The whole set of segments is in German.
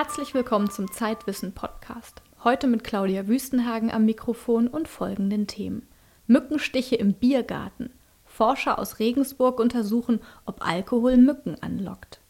Herzlich willkommen zum Zeitwissen Podcast. Heute mit Claudia Wüstenhagen am Mikrofon und folgenden Themen. Mückenstiche im Biergarten. Forscher aus Regensburg untersuchen, ob Alkohol Mücken anlockt.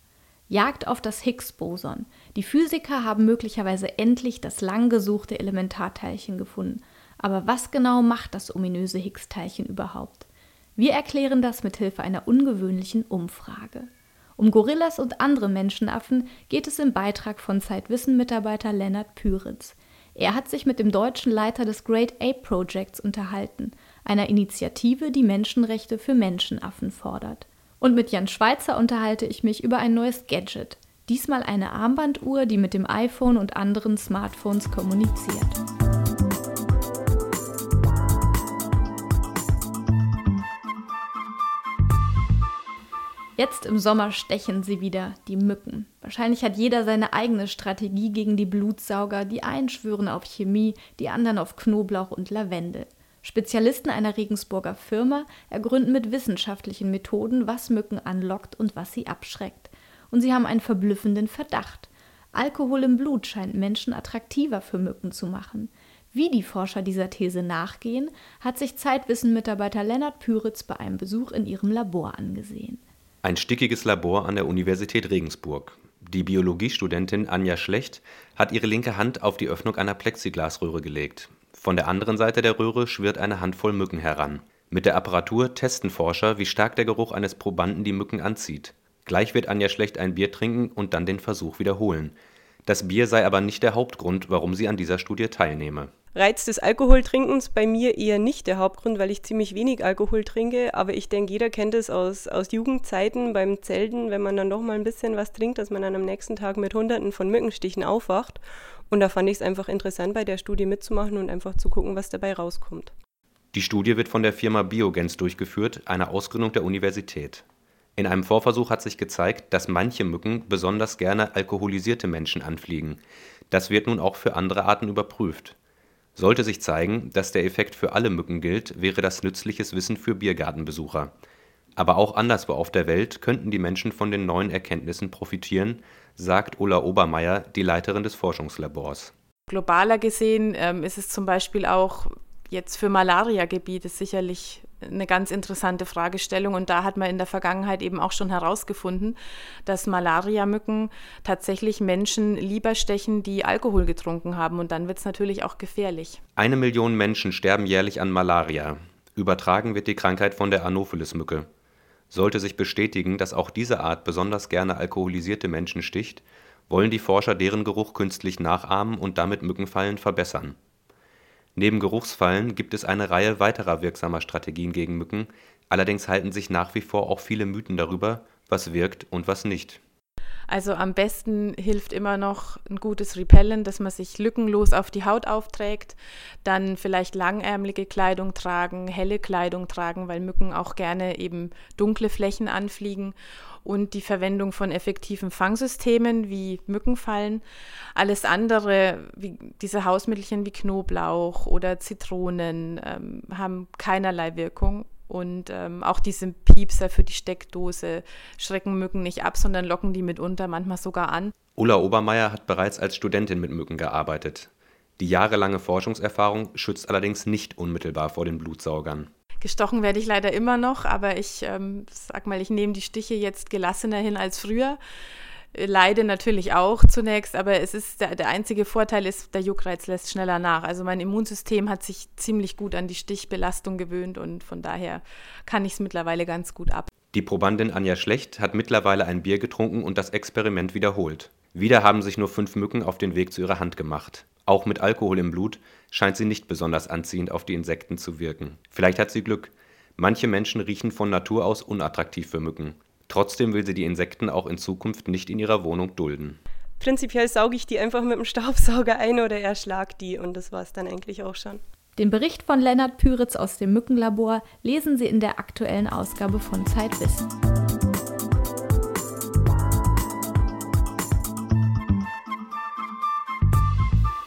Jagd auf das Higgs-Boson. Die Physiker haben möglicherweise endlich das lang gesuchte Elementarteilchen gefunden. Aber was genau macht das ominöse Higgs-Teilchen überhaupt? Wir erklären das mit Hilfe einer ungewöhnlichen Umfrage. Um Gorillas und andere Menschenaffen geht es im Beitrag von Zeitwissen-Mitarbeiter Lennart Püritz. Er hat sich mit dem deutschen Leiter des Great Ape Projects unterhalten, einer Initiative, die Menschenrechte für Menschenaffen fordert. Und mit Jan Schweitzer unterhalte ich mich über ein neues Gadget. Diesmal eine Armbanduhr, die mit dem iPhone und anderen Smartphones kommuniziert. Jetzt im Sommer stechen sie wieder, die Mücken. Wahrscheinlich hat jeder seine eigene Strategie gegen die Blutsauger. Die einen schwören auf Chemie, die anderen auf Knoblauch und Lavendel. Spezialisten einer Regensburger Firma ergründen mit wissenschaftlichen Methoden, was Mücken anlockt und was sie abschreckt. Und sie haben einen verblüffenden Verdacht. Alkohol im Blut scheint Menschen attraktiver für Mücken zu machen. Wie die Forscher dieser These nachgehen, hat sich Zeitwissen-Mitarbeiter Lennart Püritz bei einem Besuch in ihrem Labor angesehen. Ein stickiges Labor an der Universität Regensburg. Die Biologiestudentin Anja Schlecht hat ihre linke Hand auf die Öffnung einer Plexiglasröhre gelegt. Von der anderen Seite der Röhre schwirrt eine Handvoll Mücken heran. Mit der Apparatur testen Forscher, wie stark der Geruch eines Probanden die Mücken anzieht. Gleich wird Anja Schlecht ein Bier trinken und dann den Versuch wiederholen. Das Bier sei aber nicht der Hauptgrund, warum sie an dieser Studie teilnehme Reiz des Alkoholtrinkens bei mir eher nicht der Hauptgrund, weil ich ziemlich wenig Alkohol trinke. Aber ich denke, jeder kennt es aus, aus Jugendzeiten beim Zelten, wenn man dann doch mal ein bisschen was trinkt, dass man dann am nächsten Tag mit Hunderten von Mückenstichen aufwacht. Und da fand ich es einfach interessant, bei der Studie mitzumachen und einfach zu gucken, was dabei rauskommt. Die Studie wird von der Firma Biogens durchgeführt, einer Ausgründung der Universität. In einem Vorversuch hat sich gezeigt, dass manche Mücken besonders gerne alkoholisierte Menschen anfliegen. Das wird nun auch für andere Arten überprüft. Sollte sich zeigen, dass der Effekt für alle Mücken gilt, wäre das nützliches Wissen für Biergartenbesucher. Aber auch anderswo auf der Welt könnten die Menschen von den neuen Erkenntnissen profitieren, sagt Ulla Obermeier, die Leiterin des Forschungslabors. Globaler gesehen ähm, ist es zum Beispiel auch jetzt für Malariagebiete sicherlich eine ganz interessante Fragestellung. Und da hat man in der Vergangenheit eben auch schon herausgefunden, dass Malariamücken tatsächlich Menschen lieber stechen, die Alkohol getrunken haben. Und dann wird es natürlich auch gefährlich. Eine Million Menschen sterben jährlich an Malaria. Übertragen wird die Krankheit von der Anopheles-Mücke. Sollte sich bestätigen, dass auch diese Art besonders gerne alkoholisierte Menschen sticht, wollen die Forscher deren Geruch künstlich nachahmen und damit Mückenfallen verbessern. Neben Geruchsfallen gibt es eine Reihe weiterer wirksamer Strategien gegen Mücken, allerdings halten sich nach wie vor auch viele Mythen darüber, was wirkt und was nicht. Also am besten hilft immer noch ein gutes Repellent, dass man sich lückenlos auf die Haut aufträgt. Dann vielleicht langärmelige Kleidung tragen, helle Kleidung tragen, weil Mücken auch gerne eben dunkle Flächen anfliegen und die Verwendung von effektiven Fangsystemen wie Mückenfallen. Alles andere, wie diese Hausmittelchen wie Knoblauch oder Zitronen, ähm, haben keinerlei Wirkung. Und ähm, auch diese Piepser für die Steckdose schrecken Mücken nicht ab, sondern locken die mitunter manchmal sogar an. Ulla Obermeier hat bereits als Studentin mit Mücken gearbeitet. Die jahrelange Forschungserfahrung schützt allerdings nicht unmittelbar vor den Blutsaugern. Gestochen werde ich leider immer noch, aber ich ähm, sag mal, ich nehme die Stiche jetzt gelassener hin als früher. Leide natürlich auch zunächst, aber es ist der, der einzige Vorteil ist, der Juckreiz lässt schneller nach. Also mein Immunsystem hat sich ziemlich gut an die Stichbelastung gewöhnt und von daher kann ich es mittlerweile ganz gut ab. Die Probandin Anja Schlecht hat mittlerweile ein Bier getrunken und das Experiment wiederholt. Wieder haben sich nur fünf Mücken auf den Weg zu ihrer Hand gemacht. Auch mit Alkohol im Blut scheint sie nicht besonders anziehend auf die Insekten zu wirken. Vielleicht hat sie Glück. Manche Menschen riechen von Natur aus unattraktiv für Mücken. Trotzdem will sie die Insekten auch in Zukunft nicht in ihrer Wohnung dulden. Prinzipiell sauge ich die einfach mit dem Staubsauger ein oder erschlag die und das war es dann eigentlich auch schon. Den Bericht von Lennart Püritz aus dem Mückenlabor lesen Sie in der aktuellen Ausgabe von Zeitwissen.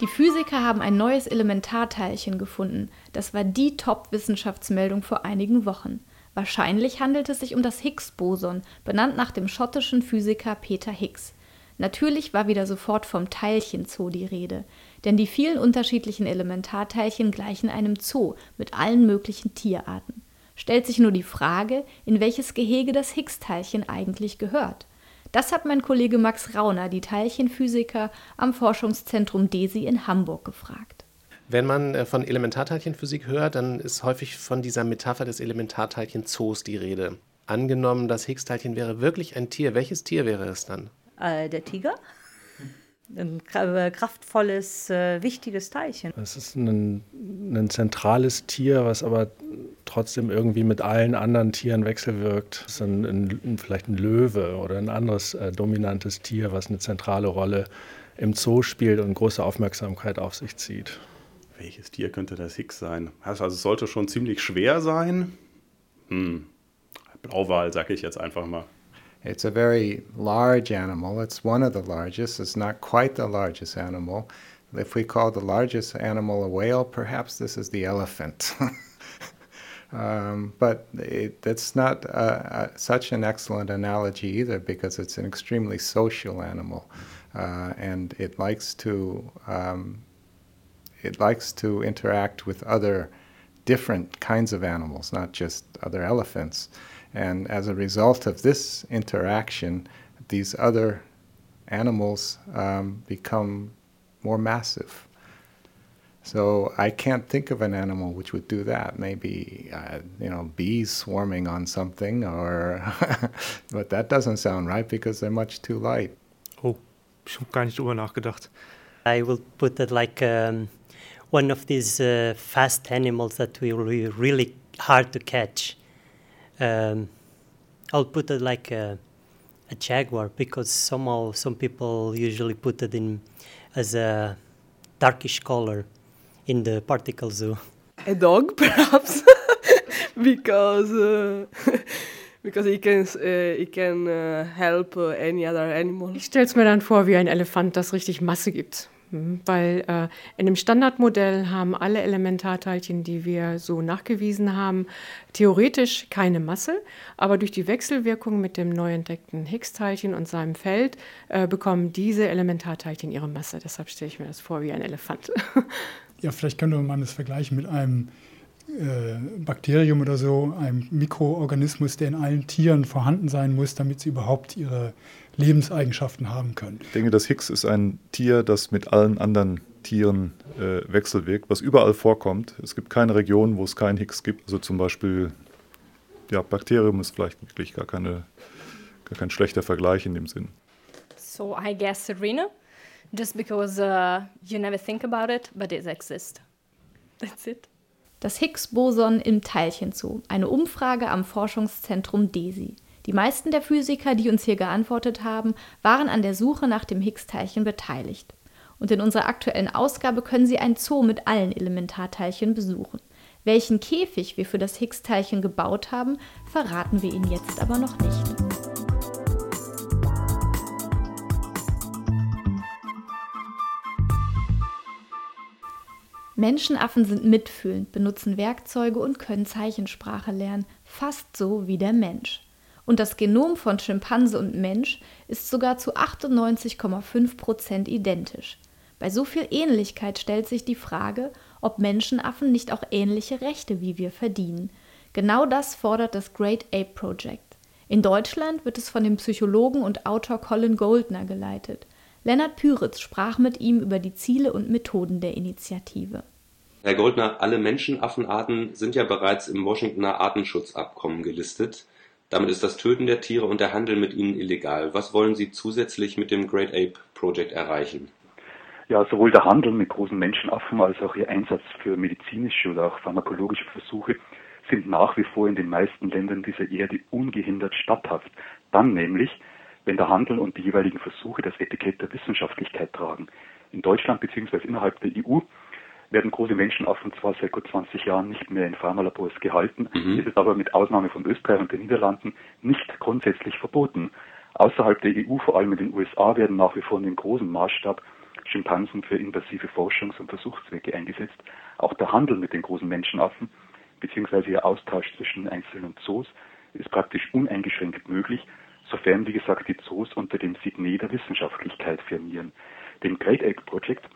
Die Physiker haben ein neues Elementarteilchen gefunden. Das war die Top-Wissenschaftsmeldung vor einigen Wochen. Wahrscheinlich handelt es sich um das Higgs-Boson, benannt nach dem schottischen Physiker Peter Higgs. Natürlich war wieder sofort vom Teilchenzoo die Rede, denn die vielen unterschiedlichen Elementarteilchen gleichen einem Zoo mit allen möglichen Tierarten. Stellt sich nur die Frage, in welches Gehege das Higgs-Teilchen eigentlich gehört. Das hat mein Kollege Max Rauner, die Teilchenphysiker am Forschungszentrum DESI in Hamburg, gefragt. Wenn man äh, von Elementarteilchenphysik hört, dann ist häufig von dieser Metapher des Elementarteilchenzoos die Rede. Angenommen, das Higgs-Teilchen wäre wirklich ein Tier, welches Tier wäre es dann? Äh, der Tiger. Ein äh, kraftvolles, äh, wichtiges Teilchen. Es ist ein, ein, zentrales Tier, was aber trotzdem irgendwie mit allen anderen Tieren wechselwirkt. Es ist ein, ein, vielleicht ein Löwe oder ein anderes äh, dominantes Tier, was eine zentrale Rolle im Zoo spielt und große Aufmerksamkeit auf sich zieht. Welches Tier könnte das Higgs sein? Also es sollte schon ziemlich schwer sein. Hm. Blauwal, sage ich jetzt einfach mal. It's a very large animal. It's one of the largest. It's not quite the largest animal. If we call the largest animal a whale, perhaps this is the elephant. um, but it, it's not uh, uh, such an excellent analogy either because it's an extremely social animal, uh, and it likes to um, it likes to interact with other different kinds of animals, not just other elephants. And as a result of this interaction, these other animals um, become more massive. So I can't think of an animal which would do that. Maybe uh, you know bees swarming on something, or but that doesn't sound right because they're much too light. Oh, ich habe gar nicht drüber nachgedacht. I will put it like um, one of these uh, fast animals that will be really hard to catch. um, I'll put it like a, a jaguar because somehow some people usually put it in as a darkish color in the particle zoo. A dog, perhaps, because uh, because he can uh, he can uh, help uh, any other animal. Ich stelle es mir dann vor wie ein Elefant, das richtig Masse gibt. Mhm, weil äh, in dem Standardmodell haben alle Elementarteilchen, die wir so nachgewiesen haben, theoretisch keine Masse, aber durch die Wechselwirkung mit dem neu entdeckten Higgs-Teilchen und seinem Feld äh, bekommen diese Elementarteilchen ihre Masse. Deshalb stelle ich mir das vor wie ein Elefant. Ja, vielleicht könnte man das vergleichen mit einem Bakterium oder so, einem Mikroorganismus, der in allen Tieren vorhanden sein muss, damit sie überhaupt ihre Lebenseigenschaften haben können. Ich denke, das Higgs ist ein Tier, das mit allen anderen Tieren äh, wechselwirkt, was überall vorkommt. Es gibt keine Region, wo es kein Higgs gibt. Also zum Beispiel, ja, Bakterium ist vielleicht wirklich gar, keine, gar kein schlechter Vergleich in dem Sinn. So I guess Serena, just because uh, you never think about it, but it exists. That's it. Das Higgs-Boson im Teilchenzoo, eine Umfrage am Forschungszentrum DESI. Die meisten der Physiker, die uns hier geantwortet haben, waren an der Suche nach dem Higgs-Teilchen beteiligt. Und in unserer aktuellen Ausgabe können Sie ein Zoo mit allen Elementarteilchen besuchen. Welchen Käfig wir für das Higgs-Teilchen gebaut haben, verraten wir Ihnen jetzt aber noch nicht. Menschenaffen sind mitfühlend, benutzen Werkzeuge und können Zeichensprache lernen, fast so wie der Mensch. Und das Genom von Schimpanse und Mensch ist sogar zu 98,5 Prozent identisch. Bei so viel Ähnlichkeit stellt sich die Frage, ob Menschenaffen nicht auch ähnliche Rechte wie wir verdienen. Genau das fordert das Great Ape Project. In Deutschland wird es von dem Psychologen und Autor Colin Goldner geleitet. Lennart Püritz sprach mit ihm über die Ziele und Methoden der Initiative. Herr Goldner, alle Menschenaffenarten sind ja bereits im Washingtoner Artenschutzabkommen gelistet. Damit ist das Töten der Tiere und der Handel mit ihnen illegal. Was wollen Sie zusätzlich mit dem Great Ape Project erreichen? Ja, sowohl der Handel mit großen Menschenaffen als auch ihr Einsatz für medizinische oder auch pharmakologische Versuche sind nach wie vor in den meisten Ländern dieser Erde ungehindert statthaft. Dann nämlich, wenn der Handel und die jeweiligen Versuche das Etikett der Wissenschaftlichkeit tragen. In Deutschland bzw. innerhalb der EU werden große Menschenaffen zwar seit gut 20 Jahren nicht mehr in Pharmalabors gehalten, mhm. ist es aber mit Ausnahme von Österreich und den Niederlanden nicht grundsätzlich verboten. Außerhalb der EU, vor allem in den USA, werden nach wie vor in den großen Maßstab Schimpansen für invasive Forschungs- und Versuchszwecke eingesetzt. Auch der Handel mit den großen Menschenaffen bzw. ihr Austausch zwischen einzelnen Zoos ist praktisch uneingeschränkt möglich, sofern, wie gesagt, die Zoos unter dem Signet der Wissenschaftlichkeit firmieren. Dem Great Ape Project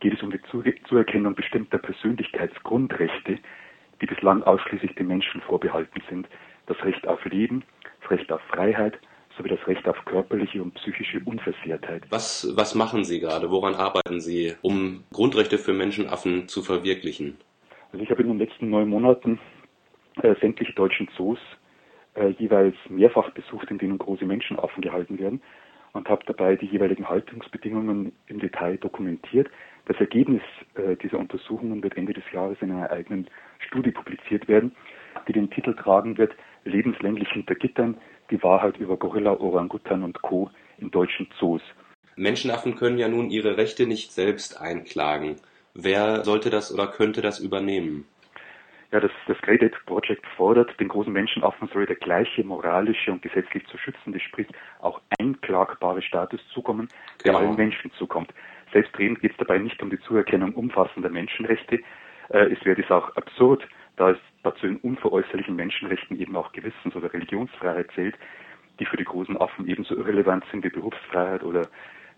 geht es um die Zuerkennung bestimmter Persönlichkeitsgrundrechte, die bislang ausschließlich den Menschen vorbehalten sind. Das Recht auf Leben, das Recht auf Freiheit sowie das Recht auf körperliche und psychische Unversehrtheit. Was, was machen Sie gerade? Woran arbeiten Sie, um Grundrechte für Menschenaffen zu verwirklichen? Also ich habe in den letzten neun Monaten äh, sämtliche deutschen Zoos äh, jeweils mehrfach besucht, in denen große Menschenaffen gehalten werden und habe dabei die jeweiligen Haltungsbedingungen im Detail dokumentiert. Das Ergebnis äh, dieser Untersuchungen wird Ende des Jahres in einer eigenen Studie publiziert werden, die den Titel tragen wird Lebenslänglich hinter Gittern, die Wahrheit über Gorilla, Orangutan und Co. in deutschen Zoos. Menschenaffen können ja nun ihre Rechte nicht selbst einklagen. Wer sollte das oder könnte das übernehmen? Ja, das, das Great Project fordert, den großen Menschenaffen soll der gleiche moralische und gesetzlich zu schützende, sprich auch einklagbare Status zukommen, der genau. allen Menschen zukommt. Selbstredend geht es dabei nicht um die Zuerkennung umfassender Menschenrechte. Äh, es wäre dies auch absurd, da es dazu in unveräußerlichen Menschenrechten eben auch Gewissens- oder Religionsfreiheit zählt, die für die großen Affen ebenso irrelevant sind wie Berufsfreiheit oder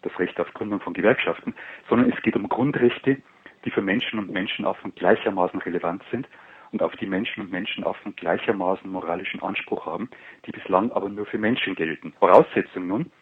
das Recht auf Gründung von Gewerkschaften, sondern es geht um Grundrechte, die für Menschen und Menschenaffen gleichermaßen relevant sind und auf die Menschen und Menschenaffen gleichermaßen moralischen Anspruch haben, die bislang aber nur für Menschen gelten. Voraussetzung nun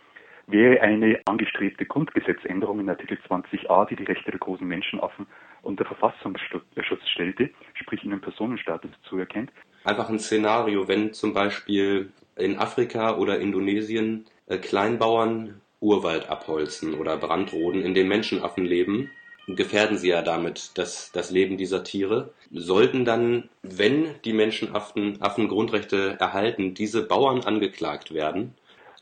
wäre eine angestrebte Grundgesetzänderung in Artikel 20a, die die Rechte der großen Menschenaffen unter Verfassungsschutz stellte, sprich ihnen Personenstatus zuerkennt. Einfach ein Szenario, wenn zum Beispiel in Afrika oder Indonesien äh, Kleinbauern Urwald abholzen oder Brandroden, in dem Menschenaffen leben, gefährden sie ja damit das, das Leben dieser Tiere. Sollten dann, wenn die Menschenaffen Affen Grundrechte erhalten, diese Bauern angeklagt werden?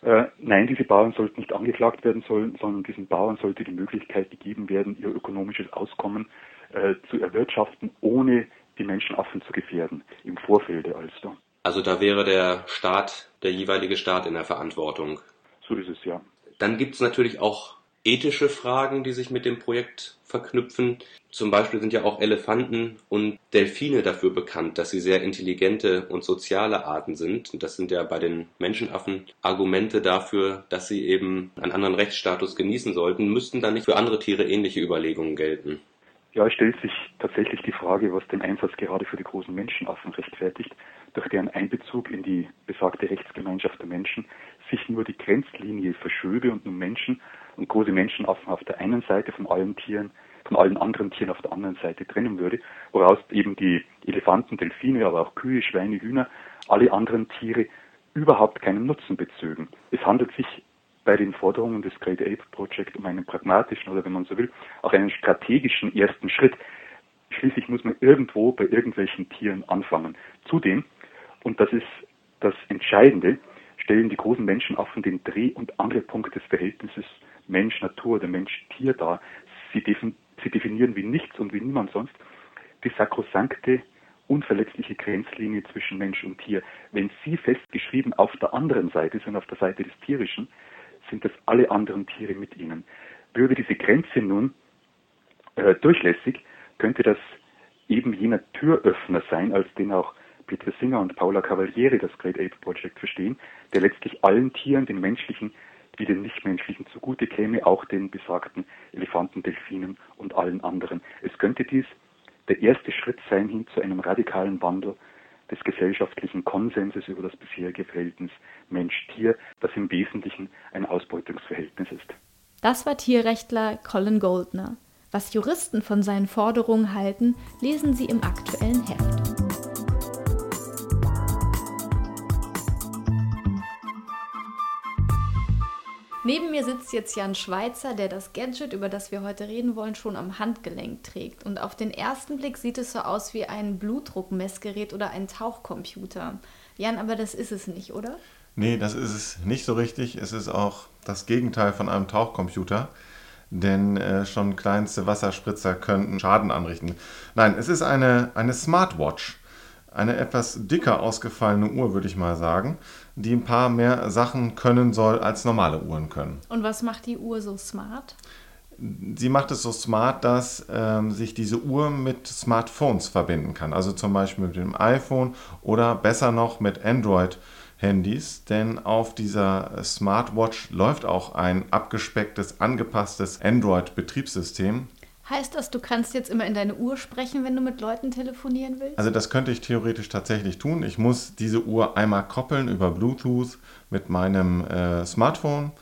Äh, nein, diese Bauern sollten nicht angeklagt werden sollen, sondern diesen Bauern sollte die Möglichkeit gegeben werden, ihr ökonomisches Auskommen äh, zu erwirtschaften, ohne die Menschenaffen zu gefährden, im Vorfelde also. Also da wäre der Staat, der jeweilige Staat in der Verantwortung. So ist es ja. Dann gibt es natürlich auch ethische Fragen, die sich mit dem Projekt verknüpfen. Zum Beispiel sind ja auch Elefanten und Delfine dafür bekannt, dass sie sehr intelligente und soziale Arten sind. Und das sind ja bei den Menschenaffen Argumente dafür, dass sie eben einen anderen Rechtsstatus genießen sollten. Müssten dann nicht für andere Tiere ähnliche Überlegungen gelten? Ja, es stellt sich tatsächlich die Frage, was den Einsatz gerade für die großen Menschenaffen rechtfertigt, durch deren Einbezug in die besagte Rechtsgemeinschaft der Menschen sich nur die Grenzlinie verschöbe und nun Menschen und große Menschenaffen auf der einen Seite von allen Tieren, von allen anderen Tieren auf der anderen Seite trennen würde, woraus eben die Elefanten, Delfine, aber auch Kühe, Schweine, Hühner, alle anderen Tiere überhaupt keinen Nutzen bezögen. Es handelt sich bei den Forderungen des Great Ape Project um einen pragmatischen oder wenn man so will, auch einen strategischen ersten Schritt. Schließlich muss man irgendwo bei irgendwelchen Tieren anfangen. Zudem, und das ist das Entscheidende, stellen die großen Menschenaffen den Dreh- und Angelpunkt des Verhältnisses Mensch-Natur oder Mensch-Tier dar. Sie, defin sie definieren wie nichts und wie niemand sonst die sakrosankte, unverletzliche Grenzlinie zwischen Mensch und Tier. Wenn sie festgeschrieben auf der anderen Seite sind, auf der Seite des Tierischen, sind das alle anderen Tiere mit ihnen. Würde diese Grenze nun äh, durchlässig, könnte das eben jener Türöffner sein, als den auch Peter Singer und Paula Cavalieri das Great Ape Project verstehen, der letztlich allen Tieren, den menschlichen wie den nichtmenschlichen zugute käme, auch den besagten Elefanten, Delfinen und allen anderen. Es könnte dies der erste Schritt sein hin zu einem radikalen Wandel des gesellschaftlichen Konsenses über das bisherige Verhältnis Mensch-Tier, das im Wesentlichen ein Ausbeutungsverhältnis ist. Das war Tierrechtler Colin Goldner. Was Juristen von seinen Forderungen halten, lesen Sie im aktuellen Heft. Neben mir sitzt jetzt Jan Schweizer, der das Gadget, über das wir heute reden wollen, schon am Handgelenk trägt. Und auf den ersten Blick sieht es so aus wie ein Blutdruckmessgerät oder ein Tauchcomputer. Jan, aber das ist es nicht, oder? Nee, das ist es nicht so richtig. Es ist auch das Gegenteil von einem Tauchcomputer. Denn äh, schon kleinste Wasserspritzer könnten Schaden anrichten. Nein, es ist eine, eine Smartwatch eine etwas dicker ausgefallene Uhr, würde ich mal sagen, die ein paar mehr Sachen können soll, als normale Uhren können. Und was macht die Uhr so smart? Sie macht es so smart, dass ähm, sich diese Uhr mit Smartphones verbinden kann. Also zum Beispiel mit dem iPhone oder besser noch mit Android. Handys, denn auf dieser Smartwatch läuft auch ein abgespecktes, angepasstes Android-Betriebssystem. Heißt das, du kannst jetzt immer in deine Uhr sprechen, wenn du mit Leuten telefonieren willst? Also das könnte ich theoretisch tatsächlich tun. Ich muss diese Uhr einmal koppeln über Bluetooth mit meinem äh, Smartphone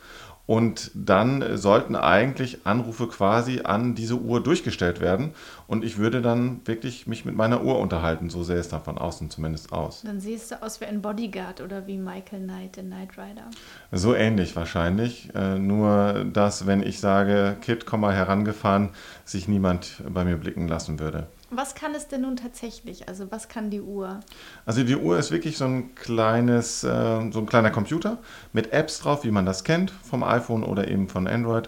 und dann sollten eigentlich Anrufe quasi an diese Uhr durchgestellt werden. Und ich würde dann wirklich mich mit meiner Uhr unterhalten. So sähe es dann von außen zumindest aus. Dann siehst du aus wie ein Bodyguard oder wie Michael Knight in Knight Rider. So ähnlich wahrscheinlich. Äh, nur, dass wenn ich sage, Kid, komm mal herangefahren, sich niemand bei mir blicken lassen würde. Was kann es denn nun tatsächlich? Also was kann die Uhr? Also die Uhr ist wirklich so ein kleines, äh, so ein kleiner Computer mit Apps drauf, wie man das kennt vom iPhone oder eben von Android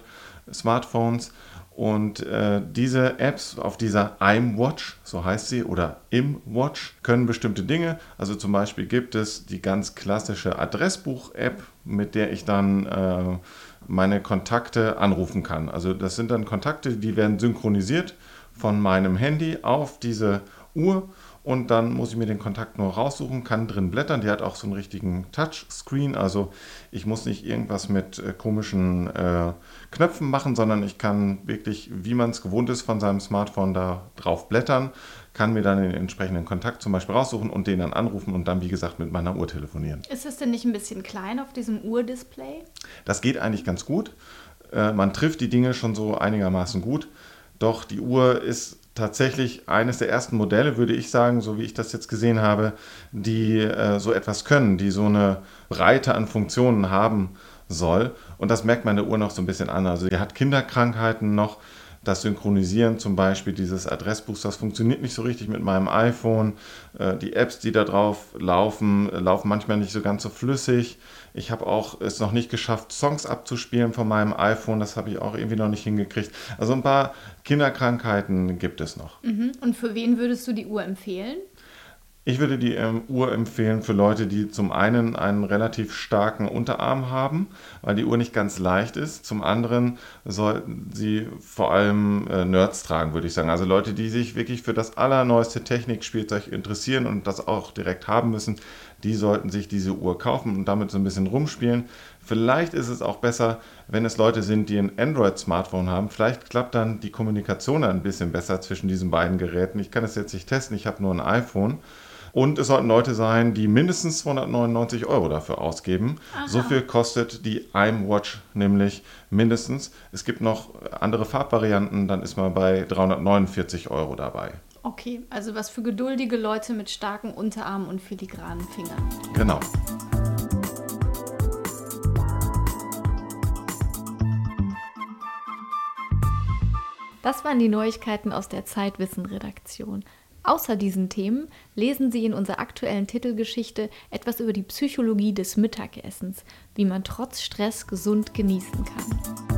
Smartphones. Und äh, diese Apps auf dieser iMwatch, so heißt sie, oder ImWatch, können bestimmte Dinge. Also zum Beispiel gibt es die ganz klassische Adressbuch-App, mit der ich dann äh, meine Kontakte anrufen kann. Also das sind dann Kontakte, die werden synchronisiert von meinem Handy auf diese Uhr und dann muss ich mir den Kontakt nur raussuchen, kann drin blättern. Die hat auch so einen richtigen Touchscreen, also ich muss nicht irgendwas mit äh, komischen äh, Knöpfen machen, sondern ich kann wirklich, wie man es gewohnt ist, von seinem Smartphone da drauf blättern, kann mir dann den entsprechenden Kontakt zum Beispiel raussuchen und den dann anrufen und dann, wie gesagt, mit meiner Uhr telefonieren. Ist es denn nicht ein bisschen klein auf diesem Uhrdisplay? Das geht eigentlich ganz gut. Äh, man trifft die Dinge schon so einigermaßen gut. Doch die Uhr ist tatsächlich eines der ersten Modelle, würde ich sagen, so wie ich das jetzt gesehen habe, die äh, so etwas können, die so eine Breite an Funktionen haben soll. Und das merkt der Uhr noch so ein bisschen an. Also die hat Kinderkrankheiten noch. Das Synchronisieren zum Beispiel dieses Adressbuchs, das funktioniert nicht so richtig mit meinem iPhone. Äh, die Apps, die da drauf laufen, laufen manchmal nicht so ganz so flüssig. Ich habe auch es noch nicht geschafft, Songs abzuspielen von meinem iPhone. Das habe ich auch irgendwie noch nicht hingekriegt. Also ein paar Kinderkrankheiten gibt es noch. Mhm. Und für wen würdest du die Uhr empfehlen? Ich würde die ähm, Uhr empfehlen für Leute, die zum einen einen relativ starken Unterarm haben, weil die Uhr nicht ganz leicht ist. Zum anderen sollten sie vor allem äh, Nerds tragen, würde ich sagen. Also Leute, die sich wirklich für das allerneueste Technikspielzeug interessieren und das auch direkt haben müssen, die sollten sich diese Uhr kaufen und damit so ein bisschen rumspielen. Vielleicht ist es auch besser, wenn es Leute sind, die ein Android-Smartphone haben. Vielleicht klappt dann die Kommunikation ein bisschen besser zwischen diesen beiden Geräten. Ich kann es jetzt nicht testen, ich habe nur ein iPhone. Und es sollten Leute sein, die mindestens 299 Euro dafür ausgeben. Aha. So viel kostet die iMwatch nämlich mindestens. Es gibt noch andere Farbvarianten, dann ist man bei 349 Euro dabei. Okay, also was für geduldige Leute mit starken Unterarmen und filigranen Fingern. Genau. Das waren die Neuigkeiten aus der Zeitwissen-Redaktion. Außer diesen Themen lesen Sie in unserer aktuellen Titelgeschichte etwas über die Psychologie des Mittagessens, wie man trotz Stress gesund genießen kann.